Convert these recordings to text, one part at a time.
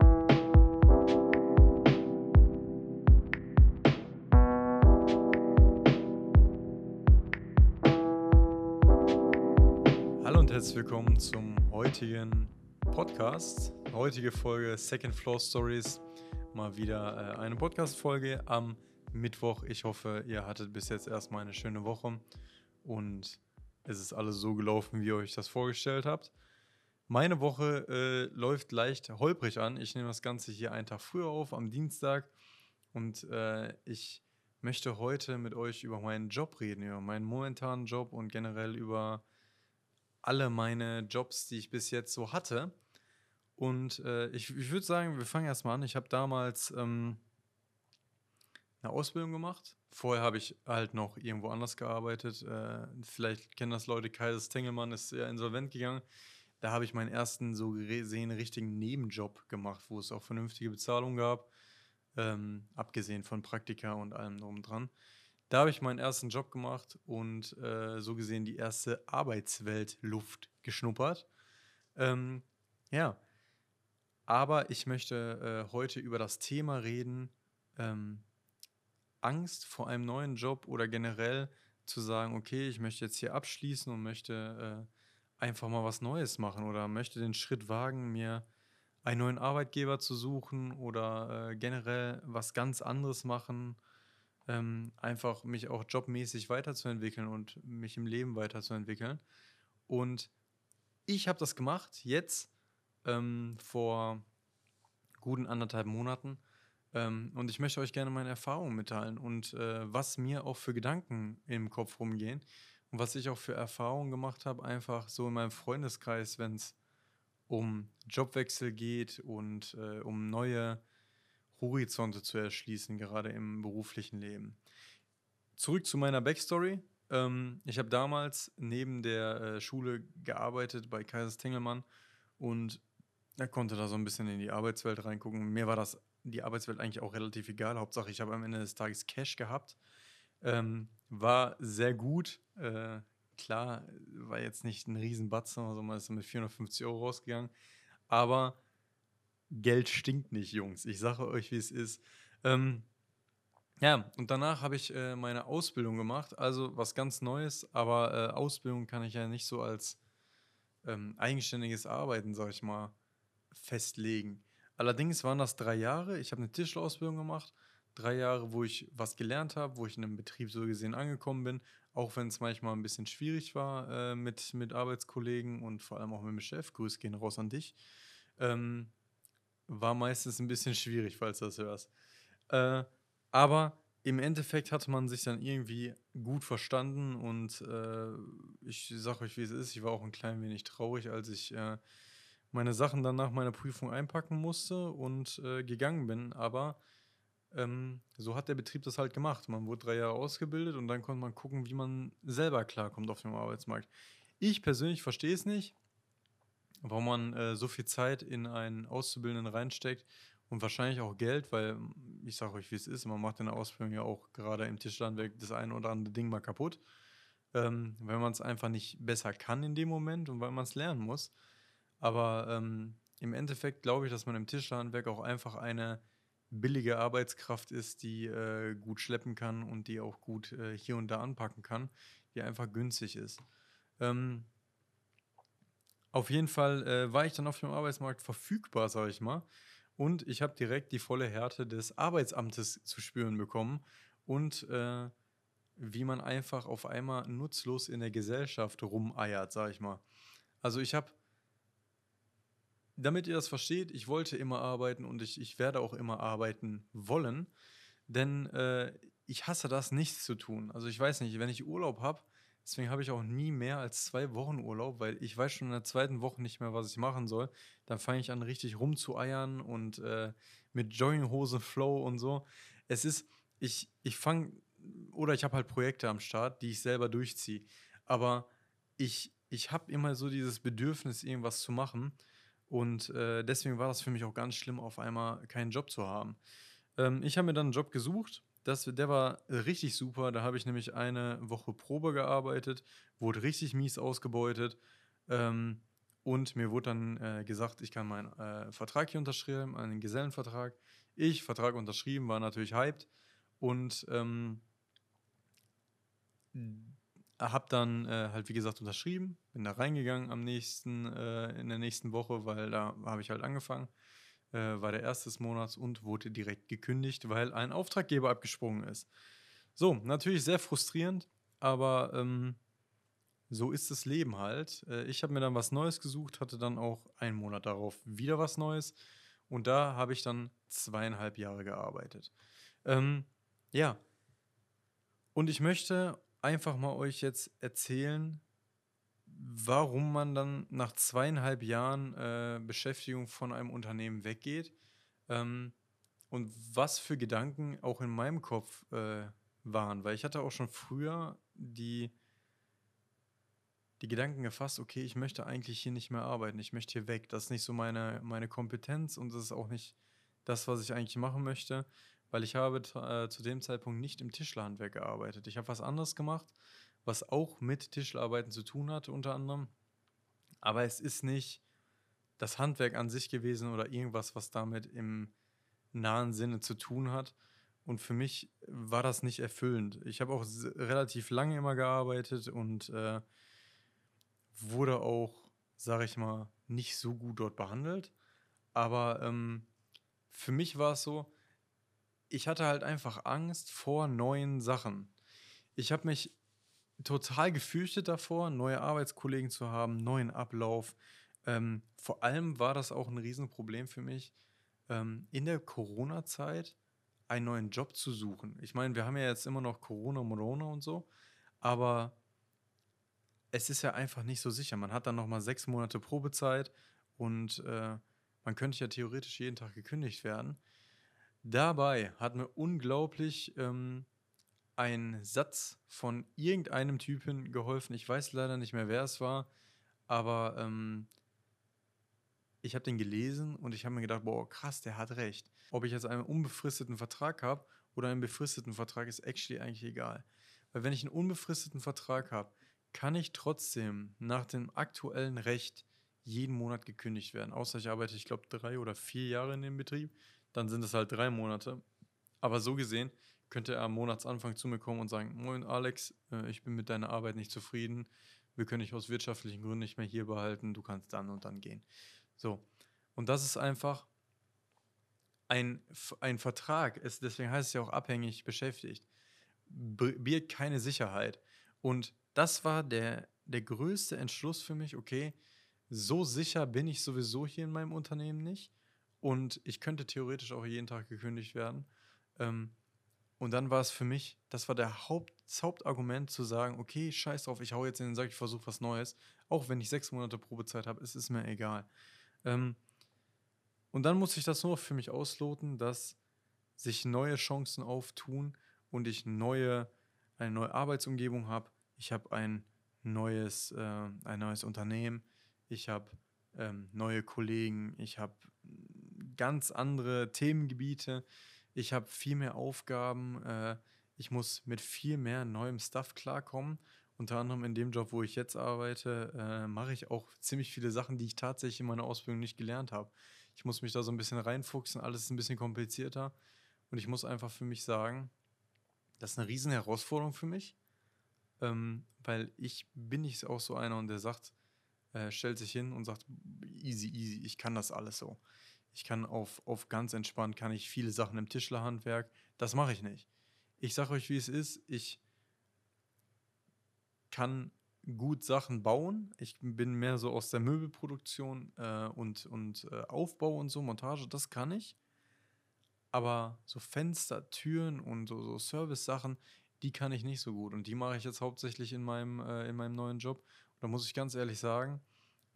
Hallo und herzlich willkommen zum heutigen Podcast. Heutige Folge Second Floor Stories. Mal wieder äh, eine Podcast-Folge am Mittwoch. Ich hoffe, ihr hattet bis jetzt erstmal eine schöne Woche und es ist alles so gelaufen, wie ihr euch das vorgestellt habt. Meine Woche äh, läuft leicht holprig an. Ich nehme das Ganze hier einen Tag früher auf, am Dienstag. Und äh, ich möchte heute mit euch über meinen Job reden, über meinen momentanen Job und generell über alle meine Jobs, die ich bis jetzt so hatte. Und äh, ich, ich würde sagen, wir fangen erstmal an. Ich habe damals ähm, eine Ausbildung gemacht. Vorher habe ich halt noch irgendwo anders gearbeitet. Äh, vielleicht kennen das Leute, Kaiser Tengelmann ist ja insolvent gegangen. Da habe ich meinen ersten so gesehen richtigen Nebenjob gemacht, wo es auch vernünftige Bezahlung gab. Ähm, abgesehen von Praktika und allem drum dran. Da habe ich meinen ersten Job gemacht und äh, so gesehen die erste Arbeitsweltluft geschnuppert. Ähm, ja, aber ich möchte äh, heute über das Thema reden, ähm, Angst vor einem neuen Job oder generell zu sagen, okay, ich möchte jetzt hier abschließen und möchte äh, einfach mal was Neues machen oder möchte den Schritt wagen, mir einen neuen Arbeitgeber zu suchen oder äh, generell was ganz anderes machen ähm, einfach mich auch jobmäßig weiterzuentwickeln und mich im Leben weiterzuentwickeln. Und ich habe das gemacht jetzt ähm, vor guten anderthalb Monaten. Ähm, und ich möchte euch gerne meine Erfahrungen mitteilen und äh, was mir auch für Gedanken im Kopf rumgehen und was ich auch für Erfahrungen gemacht habe, einfach so in meinem Freundeskreis, wenn es um Jobwechsel geht und äh, um neue Horizonte zu erschließen, gerade im beruflichen Leben. Zurück zu meiner Backstory. Ähm, ich habe damals neben der äh, Schule gearbeitet bei Kaisers Tengelmann und er konnte da so ein bisschen in die Arbeitswelt reingucken. Mir war das die Arbeitswelt eigentlich auch relativ egal. Hauptsache, ich habe am Ende des Tages Cash gehabt. Ähm, war sehr gut. Äh, klar, war jetzt nicht ein Riesenbatzen, also man ist mit 450 Euro rausgegangen. Aber Geld stinkt nicht, Jungs. Ich sage euch, wie es ist. Ähm, ja, und danach habe ich äh, meine Ausbildung gemacht, also was ganz Neues, aber äh, Ausbildung kann ich ja nicht so als ähm, eigenständiges Arbeiten, sag ich mal, festlegen. Allerdings waren das drei Jahre. Ich habe eine Tischlerausbildung gemacht, drei Jahre, wo ich was gelernt habe, wo ich in einem Betrieb so gesehen angekommen bin, auch wenn es manchmal ein bisschen schwierig war äh, mit, mit Arbeitskollegen und vor allem auch mit dem Chef. Grüß gehen raus an dich. Ähm, war meistens ein bisschen schwierig, falls du das hörst. Äh, aber im Endeffekt hatte man sich dann irgendwie gut verstanden und äh, ich sage euch, wie es ist. Ich war auch ein klein wenig traurig, als ich äh, meine Sachen dann nach meiner Prüfung einpacken musste und äh, gegangen bin. Aber ähm, so hat der Betrieb das halt gemacht. Man wurde drei Jahre ausgebildet und dann konnte man gucken, wie man selber klarkommt auf dem Arbeitsmarkt. Ich persönlich verstehe es nicht warum man äh, so viel Zeit in einen Auszubildenden reinsteckt und wahrscheinlich auch Geld, weil ich sage euch, wie es ist, man macht in der Ausbildung ja auch gerade im Tischlandwerk das eine oder andere Ding mal kaputt, ähm, wenn man es einfach nicht besser kann in dem Moment und weil man es lernen muss. Aber ähm, im Endeffekt glaube ich, dass man im Tischlerhandwerk auch einfach eine billige Arbeitskraft ist, die äh, gut schleppen kann und die auch gut äh, hier und da anpacken kann, die einfach günstig ist. Ähm, auf jeden Fall äh, war ich dann auf dem Arbeitsmarkt verfügbar, sage ich mal. Und ich habe direkt die volle Härte des Arbeitsamtes zu spüren bekommen und äh, wie man einfach auf einmal nutzlos in der Gesellschaft rumeiert, sage ich mal. Also ich habe, damit ihr das versteht, ich wollte immer arbeiten und ich, ich werde auch immer arbeiten wollen, denn äh, ich hasse das, nichts zu tun. Also ich weiß nicht, wenn ich Urlaub habe, Deswegen habe ich auch nie mehr als zwei Wochen Urlaub, weil ich weiß schon in der zweiten Woche nicht mehr, was ich machen soll. Dann fange ich an, richtig rumzueiern und äh, mit Jogginghose Flow und so. Es ist, ich, ich fange, oder ich habe halt Projekte am Start, die ich selber durchziehe. Aber ich, ich habe immer so dieses Bedürfnis, irgendwas zu machen. Und äh, deswegen war das für mich auch ganz schlimm, auf einmal keinen Job zu haben. Ähm, ich habe mir dann einen Job gesucht das, der war richtig super. Da habe ich nämlich eine Woche Probe gearbeitet, wurde richtig mies ausgebeutet. Ähm, Und mir wurde dann äh, gesagt, ich kann meinen äh, Vertrag hier unterschreiben, einen Gesellenvertrag. Ich, Vertrag unterschrieben, war natürlich hyped und ähm, habe dann äh, halt, wie gesagt, unterschrieben, bin da reingegangen am nächsten, äh, in der nächsten Woche, weil da habe ich halt angefangen, äh, war der erste des Monats und wurde direkt gekündigt, weil ein Auftraggeber abgesprungen ist. So, natürlich sehr frustrierend, aber ähm, so ist das Leben halt. Äh, ich habe mir dann was Neues gesucht, hatte dann auch einen Monat darauf wieder was Neues und da habe ich dann zweieinhalb Jahre gearbeitet. Ähm, ja, und ich möchte einfach mal euch jetzt erzählen, warum man dann nach zweieinhalb Jahren äh, Beschäftigung von einem Unternehmen weggeht ähm, und was für Gedanken auch in meinem Kopf äh, waren. Weil ich hatte auch schon früher die die Gedanken gefasst, okay, ich möchte eigentlich hier nicht mehr arbeiten, ich möchte hier weg. Das ist nicht so meine, meine Kompetenz und das ist auch nicht das, was ich eigentlich machen möchte, weil ich habe äh, zu dem Zeitpunkt nicht im Tischlerhandwerk gearbeitet. Ich habe was anderes gemacht, was auch mit Tischlerarbeiten zu tun hat, unter anderem. Aber es ist nicht das Handwerk an sich gewesen oder irgendwas, was damit im nahen Sinne zu tun hat. Und für mich war das nicht erfüllend. Ich habe auch relativ lange immer gearbeitet und äh, wurde auch, sage ich mal, nicht so gut dort behandelt. Aber ähm, für mich war es so, ich hatte halt einfach Angst vor neuen Sachen. Ich habe mich total gefürchtet davor, neue Arbeitskollegen zu haben, neuen Ablauf. Ähm, vor allem war das auch ein Riesenproblem für mich, ähm, in der Corona-Zeit einen neuen Job zu suchen. Ich meine, wir haben ja jetzt immer noch Corona, Morona und so, aber es ist ja einfach nicht so sicher. Man hat dann noch mal sechs Monate Probezeit und äh, man könnte ja theoretisch jeden Tag gekündigt werden. Dabei hat mir unglaublich ähm, ein Satz von irgendeinem Typen geholfen. Ich weiß leider nicht mehr, wer es war, aber ähm, ich habe den gelesen und ich habe mir gedacht, boah, krass, der hat recht. Ob ich jetzt einen unbefristeten Vertrag habe oder einen befristeten Vertrag, ist actually eigentlich egal. Weil wenn ich einen unbefristeten Vertrag habe, kann ich trotzdem nach dem aktuellen Recht jeden Monat gekündigt werden. Außer ich arbeite, ich glaube, drei oder vier Jahre in dem Betrieb. Dann sind es halt drei Monate. Aber so gesehen könnte er am Monatsanfang zu mir kommen und sagen, moin Alex, äh, ich bin mit deiner Arbeit nicht zufrieden. Wir können dich aus wirtschaftlichen Gründen nicht mehr hier behalten. Du kannst dann und dann gehen. So. Und das ist einfach ein, ein Vertrag. Es, deswegen heißt es ja auch abhängig beschäftigt. Birgt keine Sicherheit. Und das war der, der größte Entschluss für mich, okay, so sicher bin ich sowieso hier in meinem Unternehmen nicht. Und ich könnte theoretisch auch jeden Tag gekündigt werden. Ähm, und dann war es für mich, das war der Haupt, das Hauptargument zu sagen, okay, scheiß drauf, ich hau jetzt in den Sack, ich versuche was Neues. Auch wenn ich sechs Monate Probezeit habe, es ist mir egal. Ähm, und dann muss ich das nur für mich ausloten, dass sich neue Chancen auftun und ich neue, eine neue Arbeitsumgebung habe, ich habe ein neues, äh, ein neues Unternehmen, ich habe ähm, neue Kollegen, ich habe ganz andere Themengebiete, ich habe viel mehr Aufgaben, äh, ich muss mit viel mehr neuem Stuff klarkommen. Unter anderem in dem Job, wo ich jetzt arbeite, äh, mache ich auch ziemlich viele Sachen, die ich tatsächlich in meiner Ausbildung nicht gelernt habe. Ich muss mich da so ein bisschen reinfuchsen, alles ist ein bisschen komplizierter. Und ich muss einfach für mich sagen, das ist eine riesen Herausforderung für mich ähm, weil ich bin nicht auch so einer und der sagt, äh, stellt sich hin und sagt, easy, easy, ich kann das alles so. Ich kann auf, auf ganz entspannt, kann ich viele Sachen im Tischlerhandwerk, das mache ich nicht. Ich sage euch, wie es ist, ich kann gut Sachen bauen. Ich bin mehr so aus der Möbelproduktion äh, und, und äh, Aufbau und so, Montage, das kann ich. Aber so Fenster, Türen und so, so Service-Sachen, die kann ich nicht so gut. Und die mache ich jetzt hauptsächlich in meinem, äh, in meinem neuen Job. Und da muss ich ganz ehrlich sagen,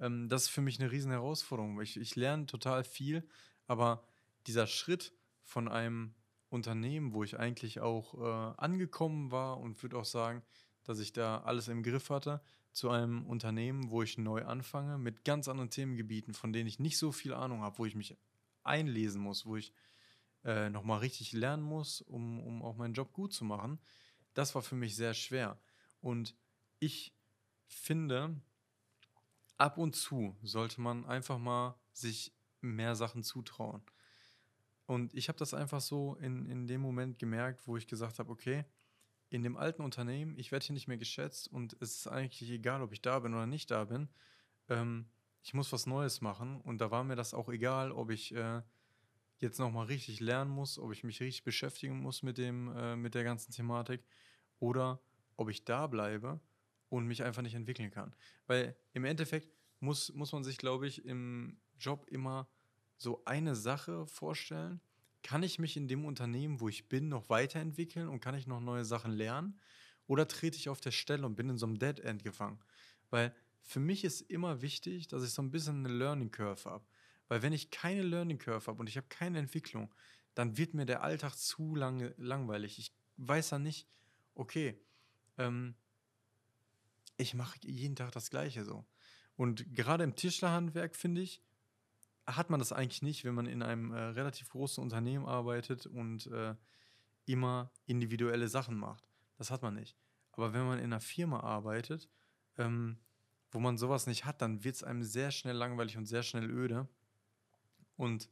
ähm, das ist für mich eine riesen Herausforderung. Ich, ich lerne total viel, aber dieser Schritt von einem Unternehmen, wo ich eigentlich auch äh, angekommen war und würde auch sagen, dass ich da alles im Griff hatte, zu einem Unternehmen, wo ich neu anfange, mit ganz anderen Themengebieten, von denen ich nicht so viel Ahnung habe, wo ich mich einlesen muss, wo ich äh, nochmal richtig lernen muss, um, um auch meinen Job gut zu machen das war für mich sehr schwer. Und ich finde, ab und zu sollte man einfach mal sich mehr Sachen zutrauen. Und ich habe das einfach so in, in dem Moment gemerkt, wo ich gesagt habe, okay, in dem alten Unternehmen, ich werde hier nicht mehr geschätzt und es ist eigentlich egal, ob ich da bin oder nicht da bin. Ähm, ich muss was Neues machen und da war mir das auch egal, ob ich äh, jetzt nochmal richtig lernen muss, ob ich mich richtig beschäftigen muss mit, dem, äh, mit der ganzen Thematik oder ob ich da bleibe und mich einfach nicht entwickeln kann. Weil im Endeffekt muss, muss man sich, glaube ich, im Job immer so eine Sache vorstellen. Kann ich mich in dem Unternehmen, wo ich bin, noch weiterentwickeln und kann ich noch neue Sachen lernen? Oder trete ich auf der Stelle und bin in so einem Dead End gefangen? Weil für mich ist immer wichtig, dass ich so ein bisschen eine Learning Curve habe. Weil wenn ich keine Learning Curve habe und ich habe keine Entwicklung, dann wird mir der Alltag zu lange langweilig. Ich weiß dann nicht, okay, ähm, ich mache jeden Tag das Gleiche so. Und gerade im Tischlerhandwerk, finde ich, hat man das eigentlich nicht, wenn man in einem äh, relativ großen Unternehmen arbeitet und äh, immer individuelle Sachen macht. Das hat man nicht. Aber wenn man in einer Firma arbeitet, ähm, wo man sowas nicht hat, dann wird es einem sehr schnell langweilig und sehr schnell öde. Und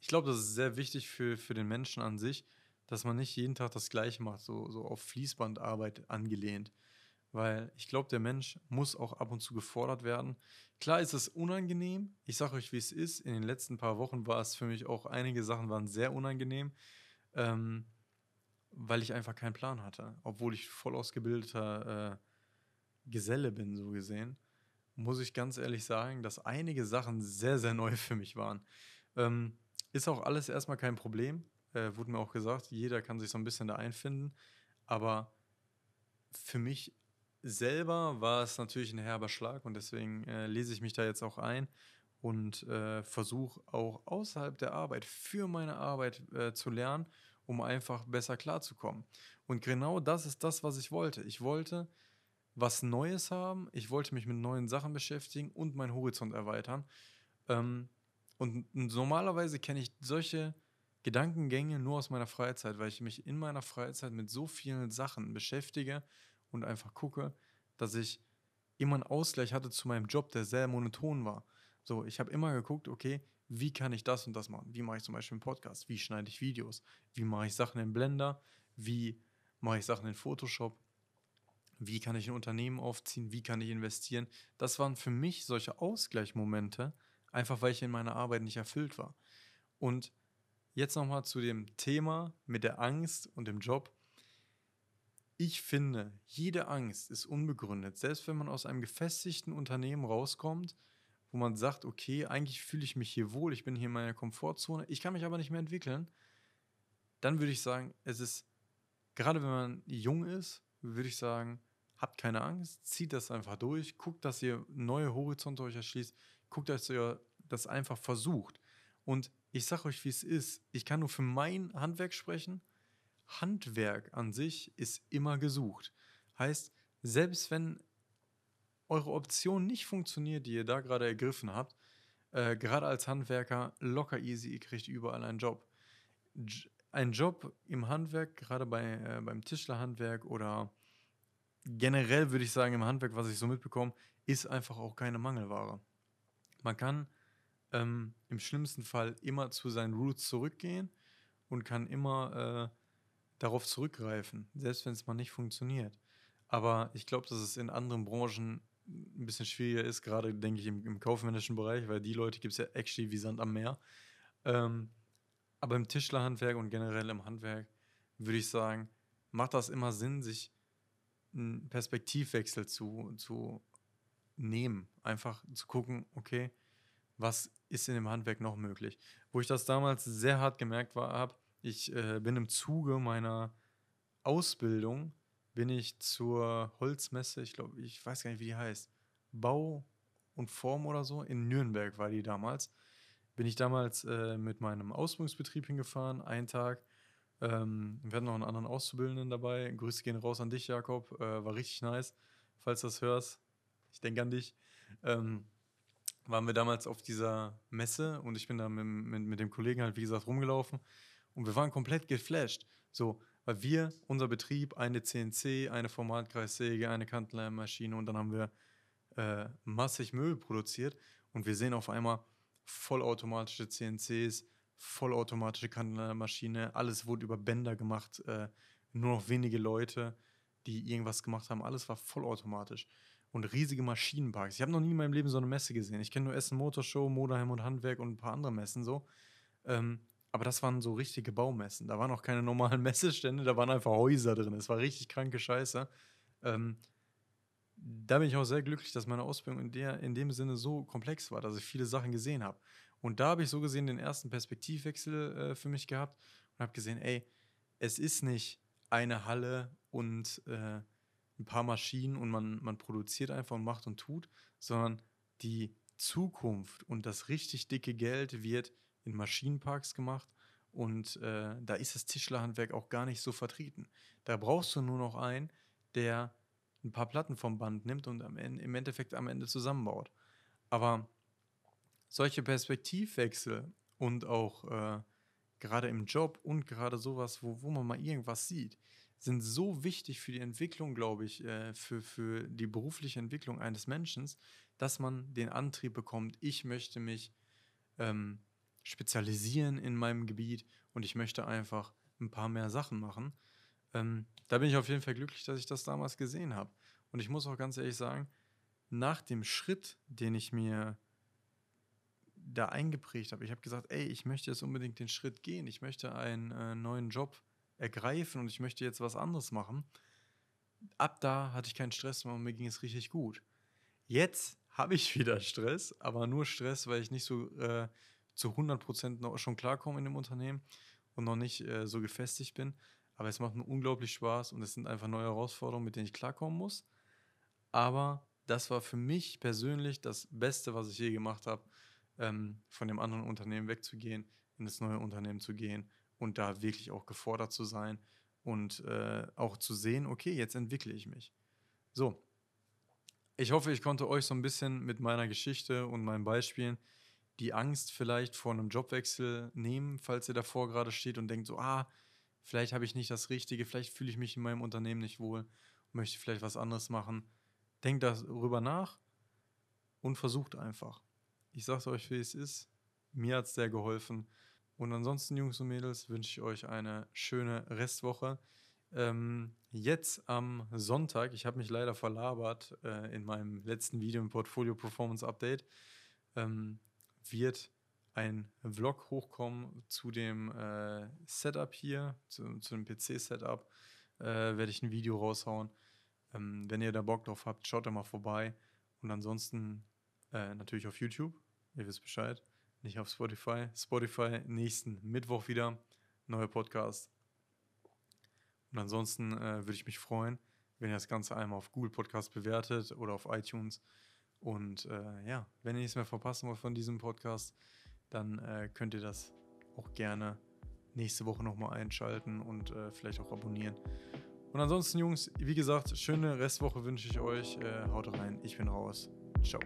ich glaube, das ist sehr wichtig für, für den Menschen an sich, dass man nicht jeden Tag das Gleiche macht, so, so auf Fließbandarbeit angelehnt. Weil ich glaube, der Mensch muss auch ab und zu gefordert werden. Klar ist es unangenehm. Ich sage euch, wie es ist. In den letzten paar Wochen war es für mich auch, einige Sachen waren sehr unangenehm, ähm, weil ich einfach keinen Plan hatte. Obwohl ich voll ausgebildeter äh, Geselle bin, so gesehen, muss ich ganz ehrlich sagen, dass einige Sachen sehr, sehr neu für mich waren. Ähm, ist auch alles erstmal kein Problem. Äh, wurde mir auch gesagt, jeder kann sich so ein bisschen da einfinden. Aber für mich selber war es natürlich ein herber Schlag und deswegen äh, lese ich mich da jetzt auch ein und äh, versuche auch außerhalb der Arbeit für meine Arbeit äh, zu lernen, um einfach besser klarzukommen. Und genau das ist das, was ich wollte. Ich wollte was Neues haben, ich wollte mich mit neuen Sachen beschäftigen und meinen Horizont erweitern. Ähm, und normalerweise kenne ich solche Gedankengänge nur aus meiner Freizeit, weil ich mich in meiner Freizeit mit so vielen Sachen beschäftige und einfach gucke, dass ich immer einen Ausgleich hatte zu meinem Job, der sehr monoton war. So, ich habe immer geguckt, okay, wie kann ich das und das machen? Wie mache ich zum Beispiel einen Podcast? Wie schneide ich Videos? Wie mache ich Sachen in Blender? Wie mache ich Sachen in Photoshop? Wie kann ich ein Unternehmen aufziehen? Wie kann ich investieren? Das waren für mich solche Ausgleichmomente, einfach weil ich in meiner Arbeit nicht erfüllt war. Und jetzt nochmal zu dem Thema mit der Angst und dem Job. Ich finde, jede Angst ist unbegründet. Selbst wenn man aus einem gefestigten Unternehmen rauskommt, wo man sagt, okay, eigentlich fühle ich mich hier wohl, ich bin hier in meiner Komfortzone, ich kann mich aber nicht mehr entwickeln, dann würde ich sagen, es ist, gerade wenn man jung ist, würde ich sagen, habt keine Angst, zieht das einfach durch, guckt, dass ihr neue Horizonte euch erschließt, guckt, dass ihr das einfach versucht. Und ich sage euch, wie es ist. Ich kann nur für mein Handwerk sprechen Handwerk an sich ist immer gesucht. Heißt, selbst wenn eure Option nicht funktioniert, die ihr da gerade ergriffen habt, äh, gerade als Handwerker locker easy, ihr kriegt überall einen Job. J ein Job im Handwerk, gerade bei, äh, beim Tischlerhandwerk oder generell würde ich sagen im Handwerk, was ich so mitbekomme, ist einfach auch keine Mangelware. Man kann ähm, im schlimmsten Fall immer zu seinen Roots zurückgehen und kann immer äh, darauf zurückgreifen, selbst wenn es mal nicht funktioniert. Aber ich glaube, dass es in anderen Branchen ein bisschen schwieriger ist, gerade denke ich im, im kaufmännischen Bereich, weil die Leute gibt es ja actually wie Sand am Meer. Ähm, aber im Tischlerhandwerk und generell im Handwerk würde ich sagen, macht das immer Sinn, sich einen Perspektivwechsel zu, zu nehmen. Einfach zu gucken, okay, was ist in dem Handwerk noch möglich? Wo ich das damals sehr hart gemerkt habe, ich äh, bin im Zuge meiner Ausbildung, bin ich zur Holzmesse, ich glaube, ich weiß gar nicht, wie die heißt, Bau und Form oder so, in Nürnberg war die damals. Bin ich damals äh, mit meinem Ausbildungsbetrieb hingefahren, einen Tag. Ähm, wir hatten noch einen anderen Auszubildenden dabei. Grüße gehen raus an dich, Jakob. Äh, war richtig nice, falls du das hörst. Ich denke an dich. Ähm, waren wir damals auf dieser Messe und ich bin da mit, mit, mit dem Kollegen halt, wie gesagt, rumgelaufen. Und wir waren komplett geflasht. So, weil wir, unser Betrieb, eine CNC, eine Formatkreissäge, eine Kantenleimmaschine und dann haben wir äh, massig Müll produziert und wir sehen auf einmal vollautomatische CNCs, vollautomatische Kanalmaschine, alles wurde über Bänder gemacht, äh, nur noch wenige Leute, die irgendwas gemacht haben, alles war vollautomatisch und riesige Maschinenparks. Ich habe noch nie in meinem Leben so eine Messe gesehen. Ich kenne nur Essen Motorshow, Moderheim und Handwerk und ein paar andere Messen so. Ähm, aber das waren so richtige Baumessen. Da waren auch keine normalen Messestände, da waren einfach Häuser drin. Es war richtig kranke Scheiße. Ähm, da bin ich auch sehr glücklich, dass meine Ausbildung in, der, in dem Sinne so komplex war, dass ich viele Sachen gesehen habe. Und da habe ich so gesehen den ersten Perspektivwechsel äh, für mich gehabt und habe gesehen, ey, es ist nicht eine Halle und äh, ein paar Maschinen und man, man produziert einfach und macht und tut, sondern die Zukunft und das richtig dicke Geld wird in Maschinenparks gemacht und äh, da ist das Tischlerhandwerk auch gar nicht so vertreten. Da brauchst du nur noch einen, der ein paar Platten vom Band nimmt und am im Endeffekt am Ende zusammenbaut. Aber solche Perspektivwechsel und auch äh, gerade im Job und gerade sowas, wo, wo man mal irgendwas sieht, sind so wichtig für die Entwicklung, glaube ich, äh, für, für die berufliche Entwicklung eines Menschen, dass man den Antrieb bekommt, ich möchte mich ähm, spezialisieren in meinem Gebiet und ich möchte einfach ein paar mehr Sachen machen. Ähm, da bin ich auf jeden Fall glücklich, dass ich das damals gesehen habe. Und ich muss auch ganz ehrlich sagen, nach dem Schritt, den ich mir da eingeprägt habe, ich habe gesagt, ey, ich möchte jetzt unbedingt den Schritt gehen, ich möchte einen äh, neuen Job ergreifen und ich möchte jetzt was anderes machen. Ab da hatte ich keinen Stress mehr und mir ging es richtig gut. Jetzt habe ich wieder Stress, aber nur Stress, weil ich nicht so äh, zu 100% noch schon klarkomme in dem Unternehmen und noch nicht äh, so gefestigt bin. Aber es macht mir unglaublich Spaß und es sind einfach neue Herausforderungen, mit denen ich klarkommen muss. Aber das war für mich persönlich das Beste, was ich je gemacht habe, ähm, von dem anderen Unternehmen wegzugehen, in das neue Unternehmen zu gehen und da wirklich auch gefordert zu sein und äh, auch zu sehen, okay, jetzt entwickle ich mich. So, ich hoffe, ich konnte euch so ein bisschen mit meiner Geschichte und meinen Beispielen die Angst vielleicht vor einem Jobwechsel nehmen, falls ihr davor gerade steht und denkt so, ah, vielleicht habe ich nicht das Richtige, vielleicht fühle ich mich in meinem Unternehmen nicht wohl möchte vielleicht was anderes machen. Denkt darüber nach und versucht einfach. Ich sage es euch, wie es ist. Mir hat es sehr geholfen. Und ansonsten, Jungs und Mädels, wünsche ich euch eine schöne Restwoche. Ähm, jetzt am Sonntag, ich habe mich leider verlabert äh, in meinem letzten Video im Portfolio Performance Update, ähm, wird ein Vlog hochkommen zu dem äh, Setup hier, zu, zu dem PC-Setup. Äh, werde ich ein Video raushauen. Ähm, wenn ihr da Bock drauf habt, schaut da mal vorbei. Und ansonsten äh, natürlich auf YouTube. Ihr wisst Bescheid. Nicht auf Spotify. Spotify nächsten Mittwoch wieder. Neuer Podcast. Und ansonsten äh, würde ich mich freuen, wenn ihr das Ganze einmal auf Google Podcast bewertet oder auf iTunes. Und äh, ja, wenn ihr nichts mehr verpassen wollt von diesem Podcast, dann äh, könnt ihr das auch gerne nächste Woche nochmal einschalten und äh, vielleicht auch abonnieren. Und ansonsten, Jungs, wie gesagt, schöne Restwoche wünsche ich euch. Äh, haut rein, ich bin raus. Ciao.